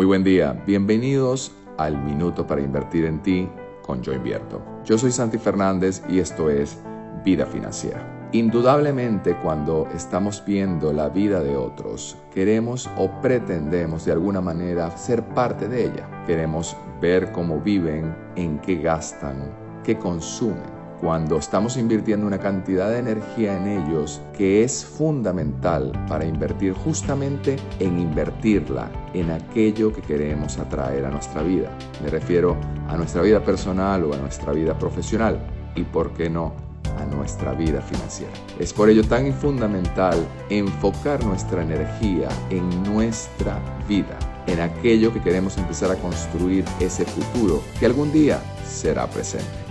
Muy buen día, bienvenidos al Minuto para Invertir en Ti con Yo Invierto. Yo soy Santi Fernández y esto es Vida Financiera. Indudablemente cuando estamos viendo la vida de otros, queremos o pretendemos de alguna manera ser parte de ella. Queremos ver cómo viven, en qué gastan, qué consumen cuando estamos invirtiendo una cantidad de energía en ellos que es fundamental para invertir justamente en invertirla en aquello que queremos atraer a nuestra vida. Me refiero a nuestra vida personal o a nuestra vida profesional y, por qué no, a nuestra vida financiera. Es por ello tan fundamental enfocar nuestra energía en nuestra vida, en aquello que queremos empezar a construir ese futuro que algún día será presente.